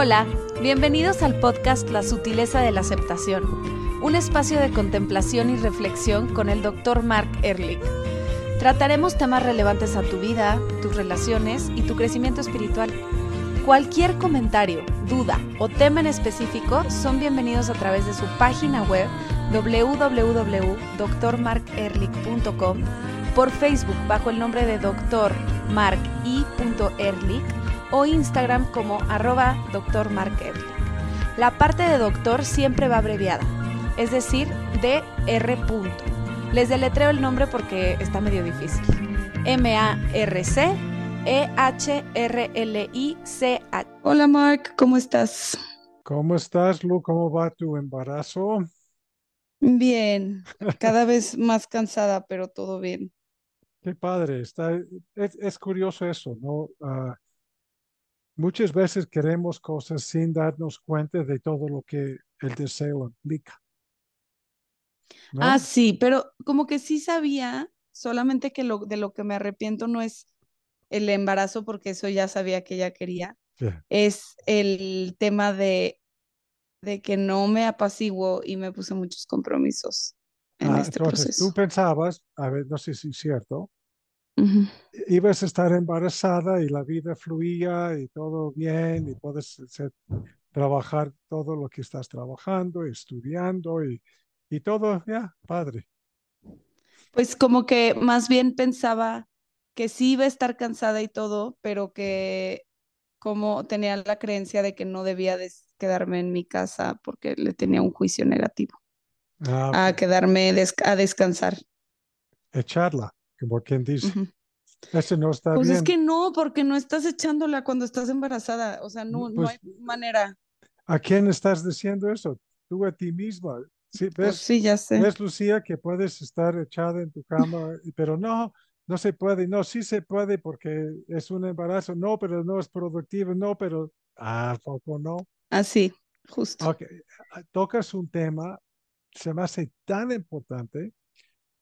Hola, bienvenidos al podcast La sutileza de la aceptación, un espacio de contemplación y reflexión con el Dr. Mark Ehrlich. Trataremos temas relevantes a tu vida, tus relaciones y tu crecimiento espiritual. Cualquier comentario, duda o tema en específico son bienvenidos a través de su página web www.drmarkerlich.com, por Facebook bajo el nombre de Dr. Mark I. Ehrlich o Instagram como arroba Dr. Mark. La parte de doctor siempre va abreviada, es decir, DR. Les deletreo el nombre porque está medio difícil. M-A-R-C. E-H-R-L-I-C-H. Hola Mark, ¿cómo estás? ¿Cómo estás, Lu? ¿Cómo va tu embarazo? Bien, cada vez más cansada, pero todo bien. Qué padre, está, es, curioso eso, ¿no? Ah, muchas veces queremos cosas sin darnos cuenta de todo lo que el deseo implica. Ah, sí, pero como que sí sabía, solamente que lo, de lo que me arrepiento no es el embarazo, porque eso ya sabía que ella quería, es el tema de, de que no me apaciguo y me puse muchos compromisos en ah, este entonces, Tú pensabas, a ver, no sé si es cierto, ibas a estar embarazada y la vida fluía y todo bien y puedes trabajar todo lo que estás trabajando, estudiando y, y todo, ya, padre. Pues como que más bien pensaba que sí iba a estar cansada y todo, pero que como tenía la creencia de que no debía quedarme en mi casa porque le tenía un juicio negativo. Ah, a quedarme a descansar. Echarla, como quien dice. Ese no está pues es que no, porque no estás echándola cuando estás embarazada. O sea, no, no pues hay manera. ¿A quién estás diciendo eso? Tú a ti misma. Sí, pues ves, sí, ya sé. ves, Lucía, que puedes estar echada en tu cama, pero no, no se puede, no, sí se puede porque es un embarazo, no, pero no es productivo, no, pero, ah, poco no. Así, justo. Ok, ah, tocas un tema, se me hace tan importante,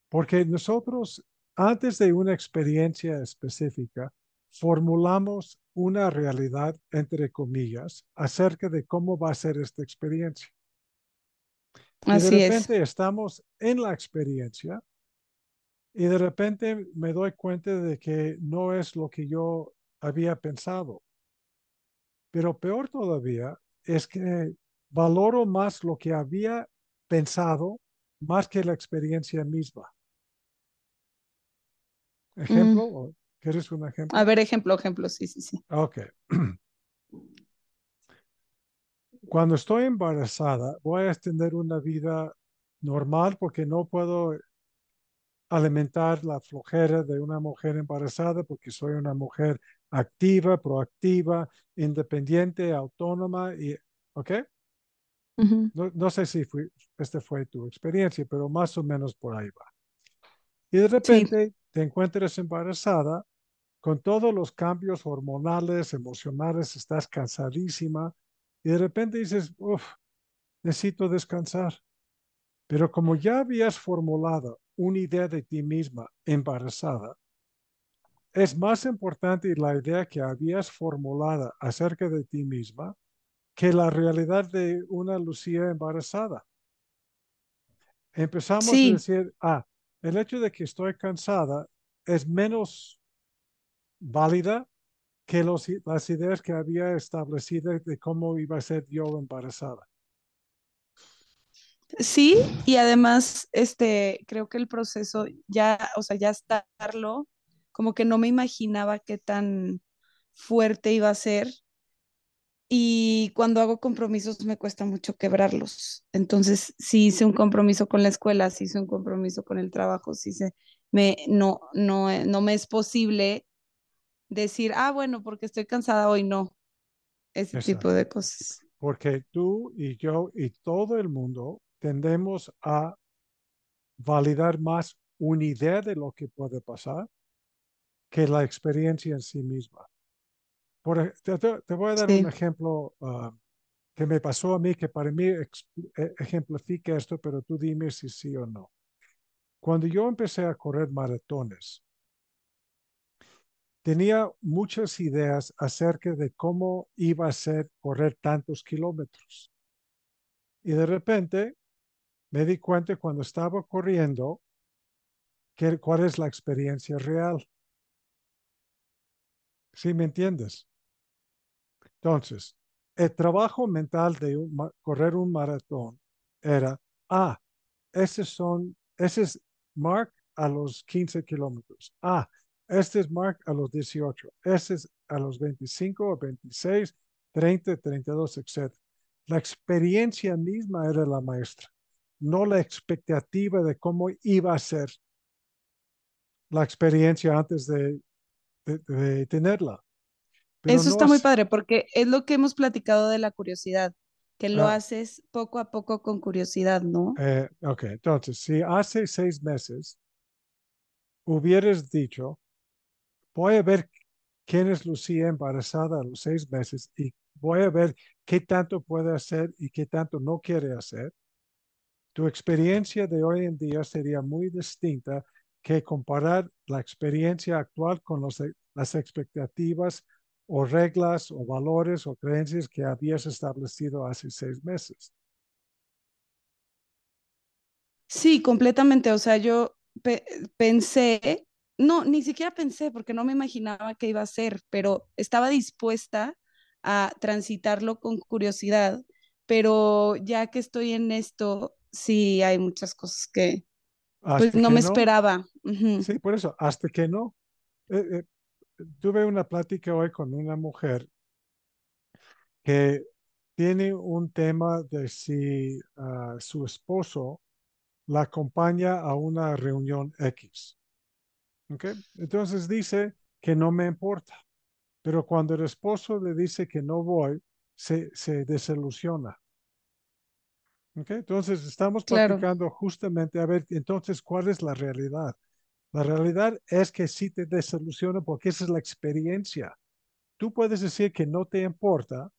porque nosotros, antes de una experiencia específica, formulamos una realidad, entre comillas, acerca de cómo va a ser esta experiencia. Así y de repente estamos en la experiencia y de repente me doy cuenta de que no es lo que yo había pensado. Pero peor todavía es que valoro más lo que había pensado más que la experiencia misma. ¿Ejemplo? ¿Quieres un ejemplo? A ver, ejemplo, ejemplo, sí, sí, sí. Ok. Cuando estoy embarazada, voy a tener una vida normal porque no puedo alimentar la flojera de una mujer embarazada porque soy una mujer activa, proactiva, independiente, autónoma y, ¿ok? no, sé si esta fue tu experiencia, pero más o menos por ahí va. Y de repente te encuentras embarazada con todos los cambios hormonales, emocionales, estás cansadísima y de repente dices, uff, necesito descansar. Pero como ya habías formulado una idea de ti misma embarazada, es más importante la idea que habías formulado acerca de ti misma que la realidad de una Lucía embarazada. Empezamos a decir, ah, el hecho de que estoy cansada es menos válida que los, las ideas que había establecido de cómo iba a ser yo embarazada. Sí, y además, este, creo que el proceso ya, o sea, ya estarlo, como que no me imaginaba qué tan fuerte iba a ser. Y cuando hago compromisos me cuesta mucho quebrarlos. Entonces, si hice un compromiso con la escuela, si hice un compromiso con el trabajo, si se me no no no me es posible decir, "Ah, bueno, porque estoy cansada hoy", no. Ese tipo de cosas. Porque tú y yo y todo el mundo tendemos a validar más una idea de lo que puede pasar que la experiencia en sí misma. Por, te, voy a dar un ejemplo ah, que me pasó a mí, que para mí e, ejemplifica esto, pero tú dime si sí o no. Cuando yo empecé a correr maratones, tenía muchas ideas acerca de cómo iba a ser correr tantos kilómetros. Y de repente me di cuenta cuando estaba corriendo que, cuál es la experiencia real. ¿Sí me entiendes? Entonces, el trabajo mental de correr un maratón era, ah, ese son, es Mark a los 15 kilómetros. Ah, este es Mark a los 18. Este es a los 25 26, 30, 32, etc. La experiencia misma era la maestra, no la expectativa de cómo iba a ser la experiencia antes de, tenerla. Eso está muy padre porque es lo que hemos platicado de la curiosidad, que lo ah. haces poco a poco con curiosidad, ¿no? Eh, ok, entonces, si hace seis meses hubieras dicho, voy a ver quién es Lucía embarazada a los seis meses y voy a ver qué tanto puede hacer y qué tanto no quiere hacer, tu experiencia de hoy en día sería muy distinta que comparar la experiencia actual con las expectativas o reglas o valores o creencias que habías establecido hace seis meses. Sí, completamente. O sea, yo pensé, no, ni siquiera pensé porque no me imaginaba qué iba a ser, pero estaba dispuesta a transitarlo con curiosidad, pero ya que estoy en esto, sí hay muchas cosas que pues, no me esperaba. Sí, por eso, hasta que no. Eh, eh, tuve una plática hoy con una mujer que tiene un tema de si ah, su esposo la acompaña a una reunión X. ¿Okay? Entonces dice que no me importa, pero cuando el esposo le dice que no voy, se, se desilusiona. ¿Okay? Entonces estamos platicando justamente a ver, entonces, ¿cuál es la realidad? La realidad es que sí te desilusiona porque esa es la experiencia. Tú puedes decir que no te importa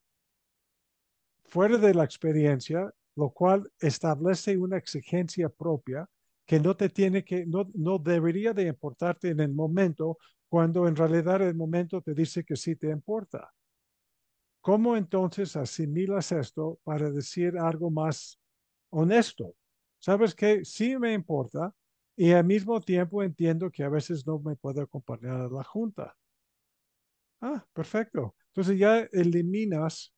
fuera de la experiencia, lo cual establece una exigencia propia que no te tiene que, no, no debería de importarte en el momento, cuando en realidad el momento te dice que sí te importa. ¿Cómo entonces asimilas esto para decir algo más honesto? ¿Sabes que Sí me importa, y al mismo tiempo entiendo que a veces no me puedo acompañar a la junta. Ah, perfecto. Entonces ya eliminas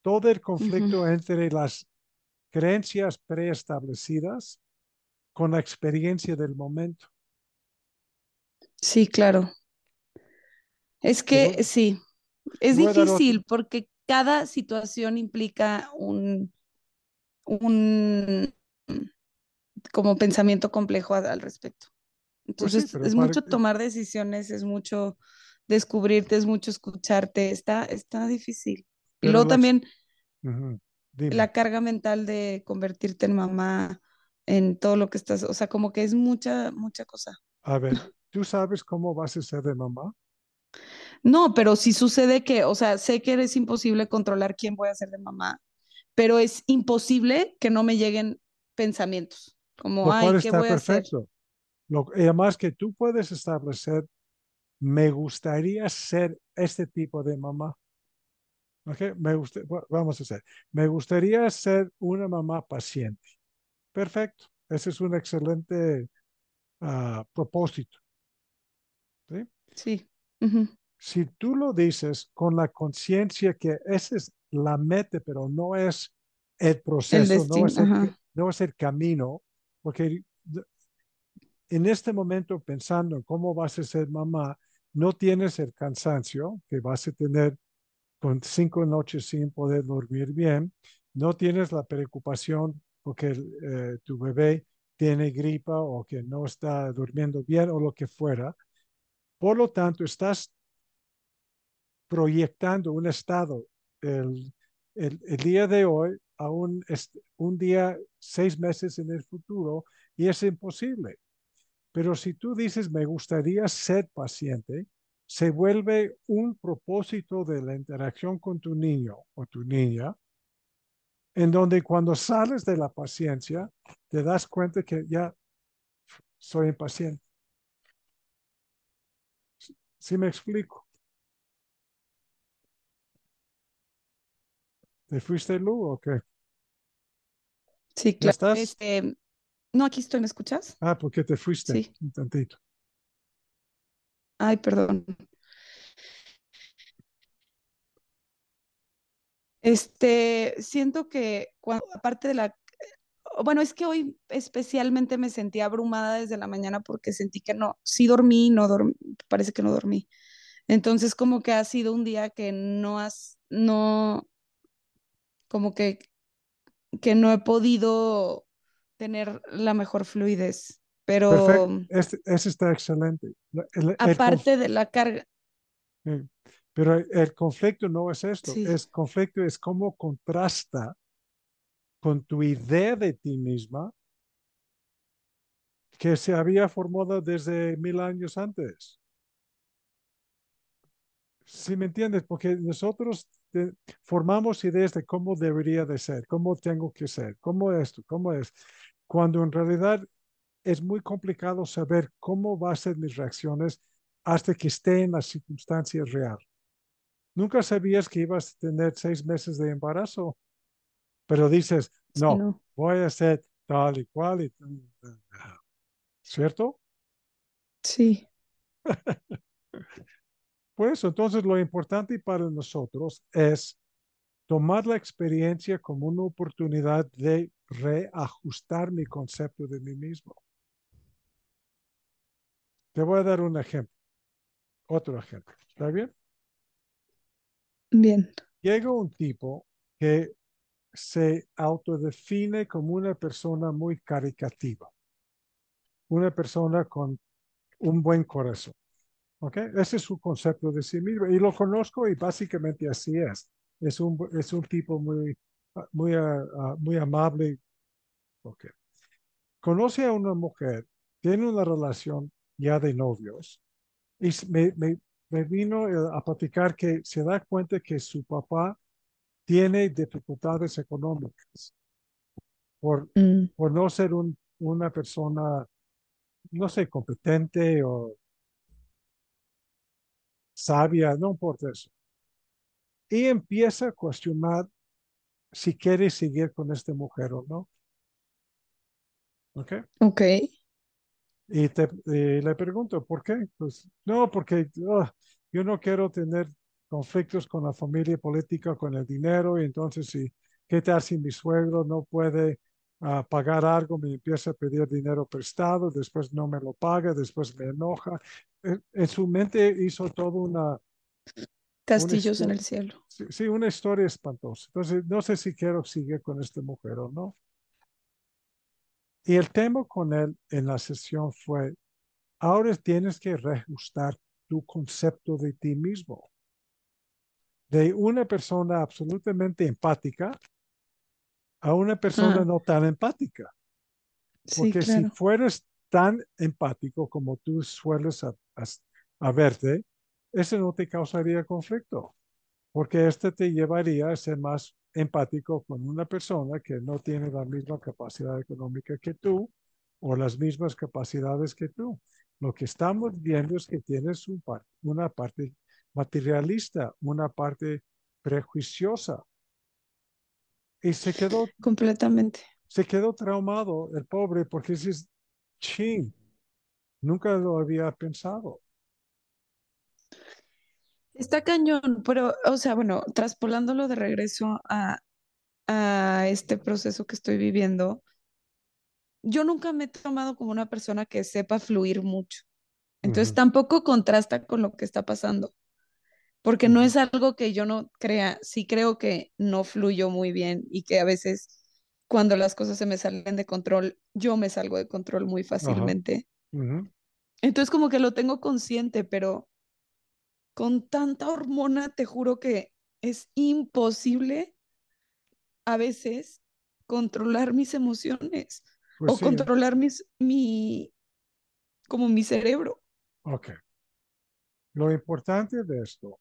todo el conflicto entre las creencias preestablecidas con la experiencia del momento. Sí, claro. Es que sí, es difícil porque cada situación implica un, un como pensamiento complejo al respecto. Pues Entonces, es mucho tomar decisiones, es mucho descubrirte, es mucho escucharte, está, está difícil. y luego también la carga mental de convertirte en mamá, en todo lo que estás, o sea, como que es mucha, mucha cosa. A ver, ¿tú sabes cómo vas a ser de mamá? No, pero si sucede que, o sea, sé que es imposible controlar quién voy a ser de mamá, pero es imposible que no me lleguen pensamientos. Como, Ay, ¿qué voy perfecto. A hacer? Lo, y además que tú puedes establecer, me gustaría ser este tipo de mamá. Okay? Me gusta, vamos a hacer, me gustaría ser una mamá paciente. Perfecto. Ese es un excelente uh, propósito. Sí. sí. Si tú lo dices con la conciencia que esa es la meta, pero no es el proceso, no, es el, no es el camino, porque en este momento pensando en cómo vas a ser mamá, no tienes el cansancio que vas a tener con cinco noches sin poder dormir bien, no tienes la preocupación porque eh, tu bebé tiene gripa o que no está durmiendo bien o lo que fuera. Por lo tanto, estás proyectando un estado el, el día de hoy a un, un día, seis meses en el futuro, y es imposible. Pero si tú dices, me gustaría ser paciente, se vuelve un propósito de la interacción con tu niño o tu niña, en donde cuando sales de la paciencia, te das cuenta que ya soy impaciente. ¿Sí me explico? ¿Te fuiste, Lu, o qué? Sí, ¿Ya claro. estás? Este, no, aquí estoy, ¿me escuchas? Ah, ¿por qué te fuiste? Sí. Un tantito. Ay, perdón. Este, siento que cuando, aparte de la, bueno, es que hoy especialmente me sentí abrumada desde la mañana porque sentí que no, sí dormí, no dormí, parece que no dormí. Entonces, como que ha sido un día que no has, no, como que, que no he podido tener la mejor fluidez. Pero Perfecto. Este, ese está excelente. El- el conf- aparte de la carga, pero el, el conflicto no es esto. sí, Es conflicto es cómo contrasta con tu idea de ti misma que se había formado desde mil años antes. ¿Sí me entiendes? Porque nosotros formamos ideas de cómo debería de ser, cómo tengo que ser, cómo esto, cómo es, cuando en realidad es muy complicado saber cómo va a ser mis reacciones hasta que esté en la circunstancia real. Nunca sabías que ibas a tener seis meses de embarazo, pero dices, sí, no, no, voy a ser tal y cual, y, ¿cierto? sí, Pues entonces lo importante para nosotros es tomar la experiencia como una oportunidad de reajustar mi concepto de mí mismo. Te voy a dar un ejemplo, otro ejemplo. ¿Está bien? bien, Llega un tipo que se autodefine como una persona muy caricativa, una persona con un buen corazón. ¿Ok? Ese es su concepto de sí mismo. Y lo conozco y básicamente así es. Es un, es un tipo muy, muy, ah, muy amable. Ok. Conoce a una mujer, tiene una relación ya de novios y me, me, me vino eh, a platicar que se da cuenta que su papá tiene dificultades económicas por, mm, por no ser un, una persona, no sé, competente o sabia, no importa eso. Y empieza a cuestionar si quiere seguir con esta mujer o no. ¿Ok? ok, Y, te, y le pregunto, ¿por qué? Pues no, porque ah, yo no quiero tener conflictos con la familia política, con el dinero, y entonces, si, ¿qué tal si mi suegro no puede ah, pagar algo, me empieza a pedir dinero prestado, después no me lo paga, después me enoja? En, en su mente hizo toda una, una castillos en el cielo. sí, sí, una historia espantosa. Entonces, no sé si quiero seguir con esta mujer o no. Y el tema con él en la sesión fue, ahora tienes que reajustar tu concepto de ti mismo. De una persona absolutamente empática a una persona Ah, no tan empática. sí, Porque si fueras tan empático como tú sueles a, a, a verte, eso no te causaría conflicto. Porque este te llevaría a ser más empático con una persona que no tiene la misma capacidad económica que tú o las mismas capacidades que tú. Lo que estamos viendo es que tienes un par, una parte materialista, una parte prejuiciosa. Y se quedó, completamente. se quedó traumado el pobre porque dices, ching, nunca lo había pensado. Está cañón, pero, o sea, bueno, traspolándolo de regreso a, a este proceso que estoy viviendo, yo nunca me he tomado como una persona que sepa fluir mucho. Entonces tampoco contrasta con lo que está pasando, porque no es algo que yo no crea, sí creo que no fluyo muy bien y que a veces cuando las cosas se me salen de control, yo me salgo de control muy fácilmente. Entonces como que lo tengo consciente, pero con tanta hormona, te juro que es imposible a veces controlar mis emociones Pues o sí, controlar mis, mi, como mi cerebro. ok. Lo importante de esto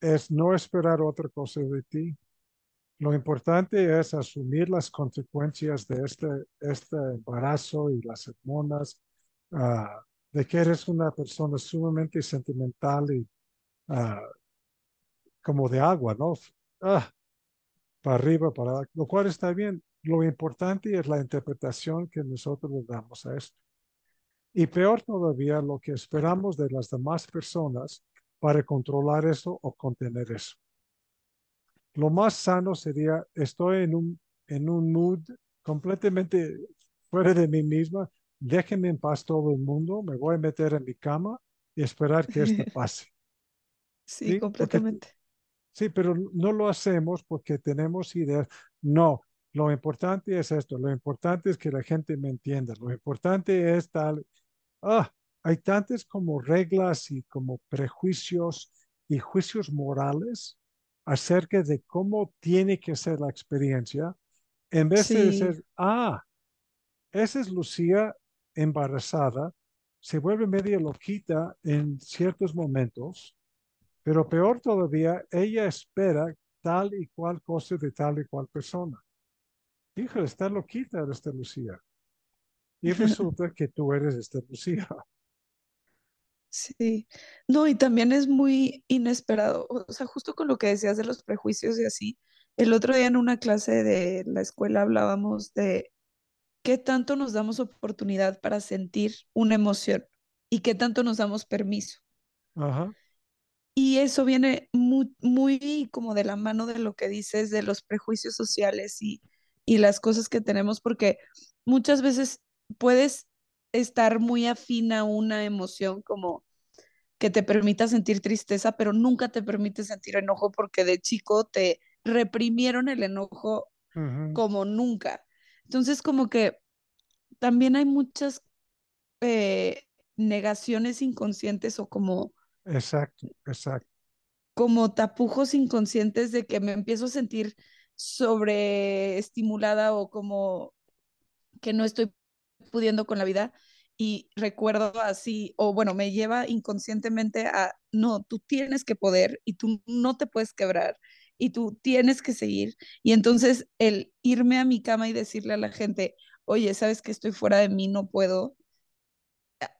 es no esperar otra cosa de ti. Lo importante es asumir las consecuencias de este, este embarazo y las hormonas, ah, de que eres una persona sumamente sentimental y ah, como de agua, ¿no? Ah, para arriba, para abajo, lo cual está bien. Lo importante es la interpretación que nosotros le damos a esto. Y peor todavía, lo que esperamos de las demás personas para controlar eso o contener eso. Lo más sano sería, estoy en un, en un mood completamente fuera de mí misma, déjenme en paz todo el mundo, me voy a meter en mi cama y esperar que esto pase. sí, completamente. sí, pero no lo hacemos porque tenemos ideas. No, lo importante es esto, lo importante es que la gente me entienda, lo importante es tal. Ah, hay tantas como reglas y como prejuicios y juicios morales acerca de cómo tiene que ser la experiencia, en vez de decir, ah, esa es Lucía embarazada, se vuelve media loquita en ciertos momentos, pero peor todavía, ella espera tal y cual cosa de tal y cual persona. Híjole, está loquita esta Lucía. Y resulta que tú eres esta Lucía. Sí, no, y también es muy inesperado, o sea, justo con lo que decías de los prejuicios y así, el otro día en una clase de la escuela hablábamos de qué tanto nos damos oportunidad para sentir una emoción y qué tanto nos damos permiso. Ajá. Y eso viene muy, muy como de la mano de lo que dices de los prejuicios sociales y, y las cosas que tenemos, porque muchas veces puedes estar muy afín a una emoción como que te permita sentir tristeza, pero nunca te permite sentir enojo porque de chico te reprimieron el enojo como nunca. Entonces, como que también hay muchas eh, negaciones inconscientes o como... Exacto, exacto. Como tapujos inconscientes de que me empiezo a sentir sobreestimulada o como que no estoy pudiendo con la vida y recuerdo así, o bueno, me lleva inconscientemente a, no, tú tienes que poder y tú no te puedes quebrar y tú tienes que seguir. Y entonces el irme a mi cama y decirle a la gente, oye, sabes que estoy fuera de mí, no puedo,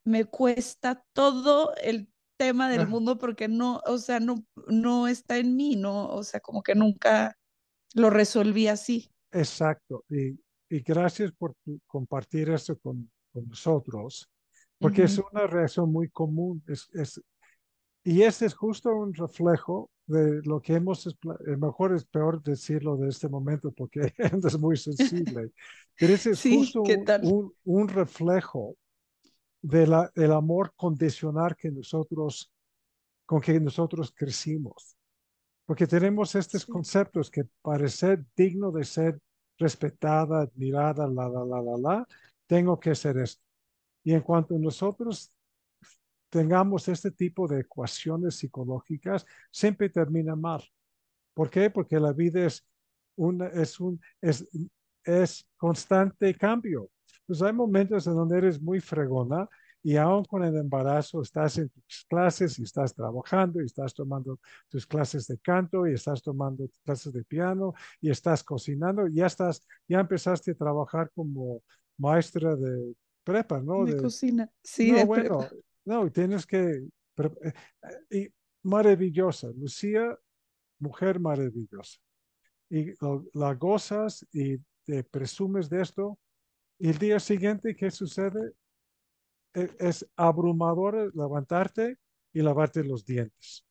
me cuesta todo el tema del mundo porque no, o sea, no, no está en mí, ¿no? O sea, como que nunca lo resolví así. Exacto. Y, y gracias por compartir eso con, con nosotros, porque es una reacción muy común. Es, es, y este es justo un reflejo de lo que hemos, mejor es peor decirlo de este momento porque es muy sensible, pero ese es justo un, un, reflejo de del amor condicional que nosotros, con que nosotros crecimos. Porque tenemos estos conceptos que parecer digno de ser respetada, admirada, la, la, la, la, la, tengo que hacer esto. Y en cuanto nosotros tengamos este tipo de ecuaciones psicológicas, siempre termina mal. ¿Por qué? Porque la vida es, una, es, un, es, es constante cambio. Pues hay momentos en donde eres muy fregona y aún con el embarazo estás en tus clases y estás trabajando y estás tomando tus clases de canto y estás tomando clases de piano y estás cocinando y ya estás, ya empezaste a trabajar como maestra de prepa, ¿no? De, cocina, sí, no, bueno, No, tienes que... Eh, y maravillosa, Lucía, mujer maravillosa. Y la gozas y te presumes de esto. Y el día siguiente, ¿qué sucede? E, es abrumador levantarte y lavarte los dientes.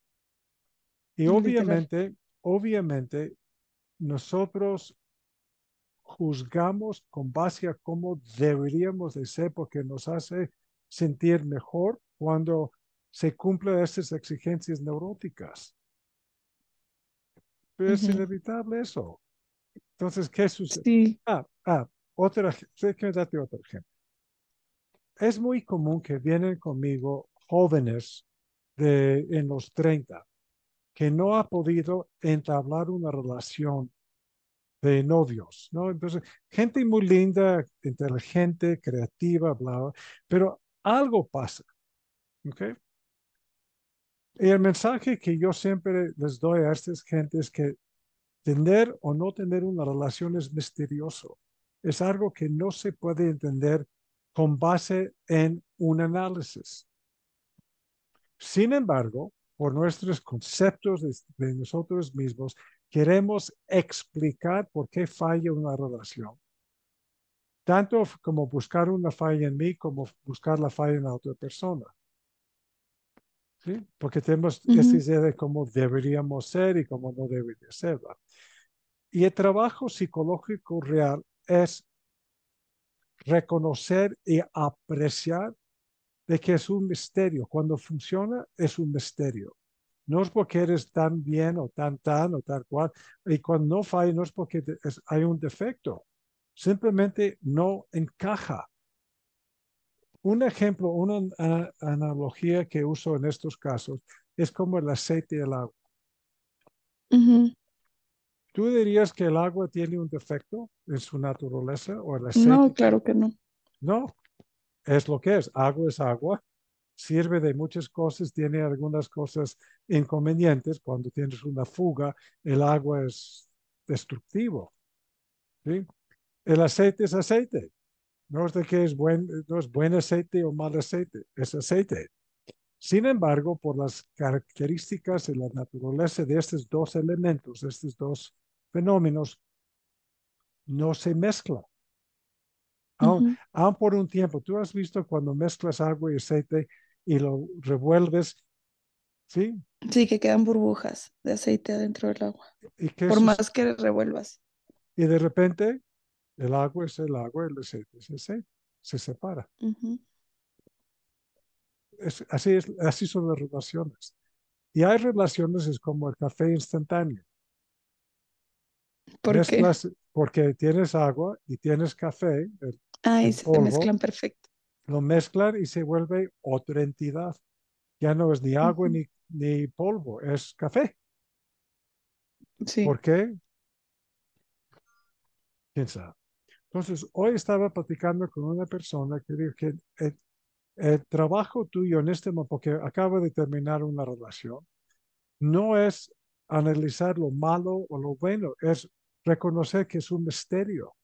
Y obviamente, obviamente, nosotros juzgamos con base a cómo deberíamos de ser porque nos hace sentir mejor cuando se cumplen estas exigencias neuróticas. Pero es inevitable eso. Entonces, ¿qué sucede? Ah, ah, otra, que darte otro ejemplo. Es muy común que vienen conmigo jóvenes de en los 30 que no ha podido entablar una relación de novios, ¿no? Entonces, gente muy linda, inteligente, creativa, bla, pero algo pasa, ¿ok? Y el mensaje que yo siempre les doy a estas gentes es que tener o no tener una relación es misterioso. Es algo que no se puede entender con base en un análisis. Sin embargo, por nuestros conceptos de, de nosotros mismos, queremos explicar por qué falla una relación. Tanto como buscar una falla en mí, como buscar la falla en la otra persona. ¿Sí? Porque tenemos Ujú. esta idea de cómo deberíamos ser y cómo no debería ser. ¿verdad? Y el trabajo psicológico real es reconocer y apreciar de que es un misterio. Cuando funciona, es un misterio. No es porque eres tan bien o tan tan o tal cual. Y cuando no falla, no es porque hay un defecto. Simplemente no encaja. Un ejemplo, una ana- analogía que uso en estos casos es como el aceite y el agua. ¿Tú dirías que el agua tiene un defecto en su naturaleza o el aceite? No, claro que no. No, es lo que es. Agua es agua. Sirve de muchas cosas, tiene algunas cosas inconvenientes. Cuando tienes una fuga, el agua es destructivo. ¿sí? El aceite es aceite. No es de que es buen, no es buen aceite o mal aceite, es aceite. Sin embargo, por las características y la naturaleza de estos dos elementos, estos dos fenómenos, no se mezcla. Aún, por un tiempo, tú has visto cuando mezclas agua y aceite y lo revuelves, ¿sí? Sí, que quedan burbujas de aceite adentro del agua. ¿Y, Por más que revuelvas. y de repente el agua es el agua, el aceite es el aceite, se separa. Es- así, es, así son las relaciones. Y hay relaciones, es como el café instantáneo. ¿Por qué? Mezclas, porque tienes agua y tienes café, el- se polvo. mezclan perfecto. lo mezclan y se vuelve otra entidad. Ya no es ni agua Ujú. ni, ni polvo, es café. Sí. ¿Por qué? ¿Quién sabe? Entonces, hoy estaba platicando con una persona que dijo que el, el trabajo tuyo en este momento, porque acaba de terminar una relación, no es analizar lo malo o lo bueno, es reconocer que es un misterio.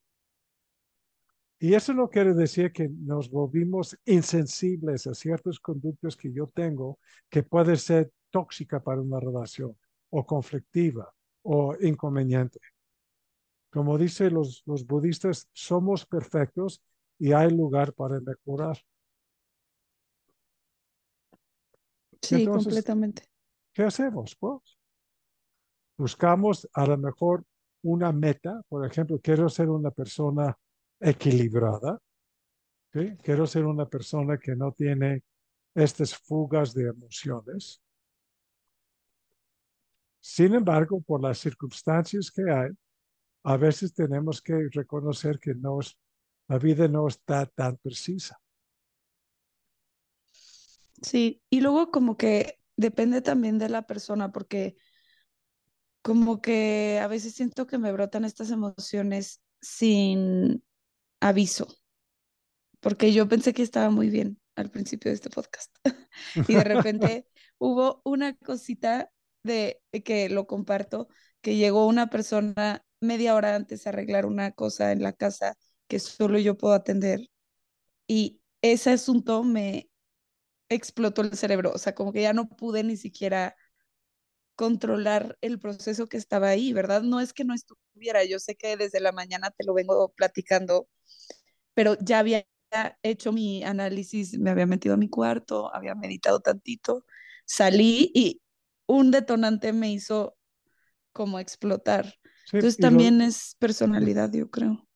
Y eso no quiere decir que nos volvimos insensibles a ciertas conductas que yo tengo que puede ser tóxica para una relación o conflictiva o inconveniente. Como dicen los, los budistas, somos perfectos y hay lugar para mejorar. Sí, Entonces, completamente. ¿qué hacemos? Pues buscamos a lo mejor una meta, por ejemplo, quiero ser una persona equilibrada, quiero ser una persona que no tiene estas fugas de emociones. Sin embargo, por las circunstancias que hay, a veces tenemos que reconocer que no es, la vida no está tan precisa. Sí, y luego como que depende también de la persona, porque como que a veces siento que me brotan estas emociones sin aviso, porque yo pensé que estaba muy bien al principio de este podcast y de repente hubo una cosita de que lo comparto, que llegó una persona media hora antes a arreglar una cosa en la casa que solo yo puedo atender y ese asunto me explotó el cerebro, o sea, como que ya no pude ni siquiera controlar el proceso que estaba ahí, ¿verdad? No es que no estuviera, yo sé que desde la mañana te lo vengo platicando, pero ya había hecho mi análisis, me había metido a mi cuarto, había meditado tantito, salí y un detonante me hizo como explotar. Sí, Entonces lo- también es personalidad, yo creo.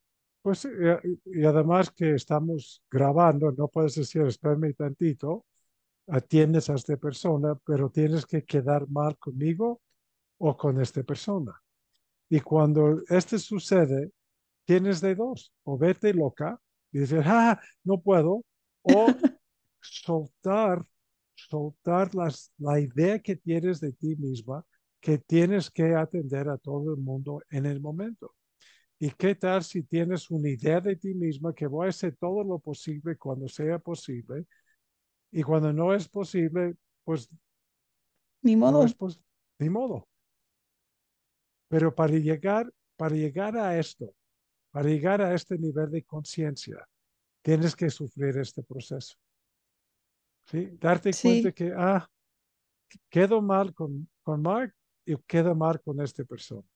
pues, y, y además que estamos grabando, no puedes decir, espérame tantito, atiendes a esta persona, pero tienes que quedar mal conmigo o con esta persona. Y cuando esto sucede, tienes de dos, o vete loca y decir, ah, no puedo, o soltar, soltar las, la idea que tienes de ti misma, que tienes que atender a todo el mundo en el momento. ¿Y qué tal si tienes una idea de ti misma que voy a hacer todo lo posible cuando sea posible? Y cuando no es posible, pues Ni no modo. es posible, ni modo. Pero para llegar, para llegar a esto, para llegar a este nivel de conciencia, tienes que sufrir este proceso. ¿sí? Darte cuenta que, ah, quedo mal con, con Mark y quedo mal con esta persona.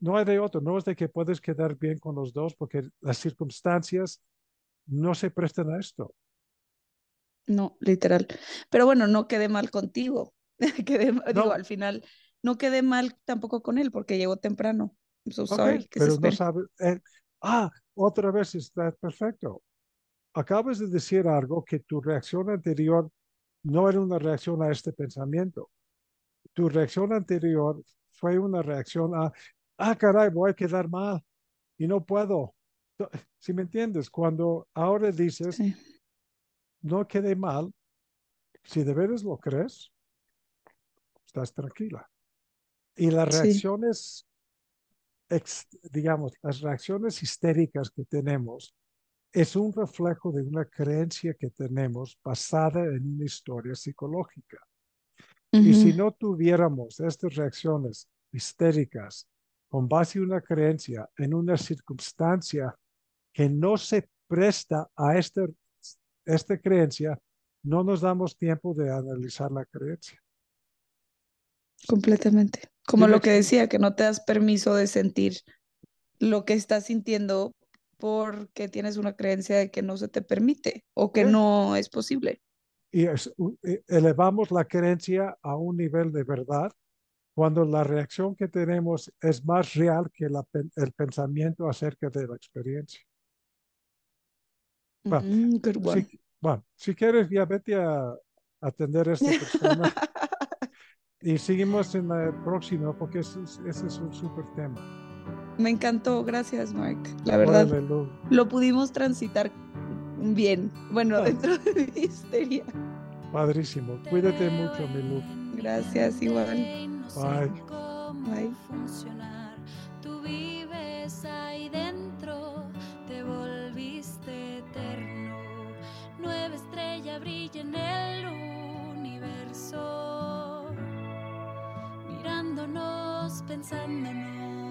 No hay de otro, no es de que puedes quedar bien con los dos porque las circunstancias no se prestan a esto. No, literal. Pero bueno, no quedé mal contigo. quedé, Digo, al final, no quedé mal tampoco con él porque llegó temprano. So sorry, pero no sabes. Eh, ah, otra vez está perfecto. Acabas de decir algo que tu reacción anterior no era una reacción a este pensamiento. Tu reacción anterior fue una reacción a, ah, caray, voy a quedar mal y no puedo. Si me entiendes, cuando ahora dices, no quede mal, si de veras lo crees, estás tranquila. Y las reacciones, digamos, las reacciones histéricas que tenemos es un reflejo de una creencia que tenemos basada en una historia psicológica. Y si no tuviéramos estas reacciones histéricas con base en una creencia, en una circunstancia que no se presta a esta, esta creencia, no nos damos tiempo de analizar la creencia. Completamente. Como lo que decía, que no te das permiso de sentir lo que estás sintiendo porque tienes una creencia de que no se te permite o que no es posible. Y eh, elevamos la creencia a un nivel de verdad cuando la reacción que tenemos es más real que el pensamiento acerca de la experiencia. Mm, bueno, si, quieres, ya vete a atender a esta persona. y seguimos en la próxima porque ese, es un súper tema. Me encantó, gracias Mark. La verdad, lo pudimos transitar bien. Bueno, ah. dentro de mi histeria. Padrísimo. Cuídate mucho, mi Lu. Gracias, igual. Bye. Bye. Brilla en el universo, mirándonos, pensándonos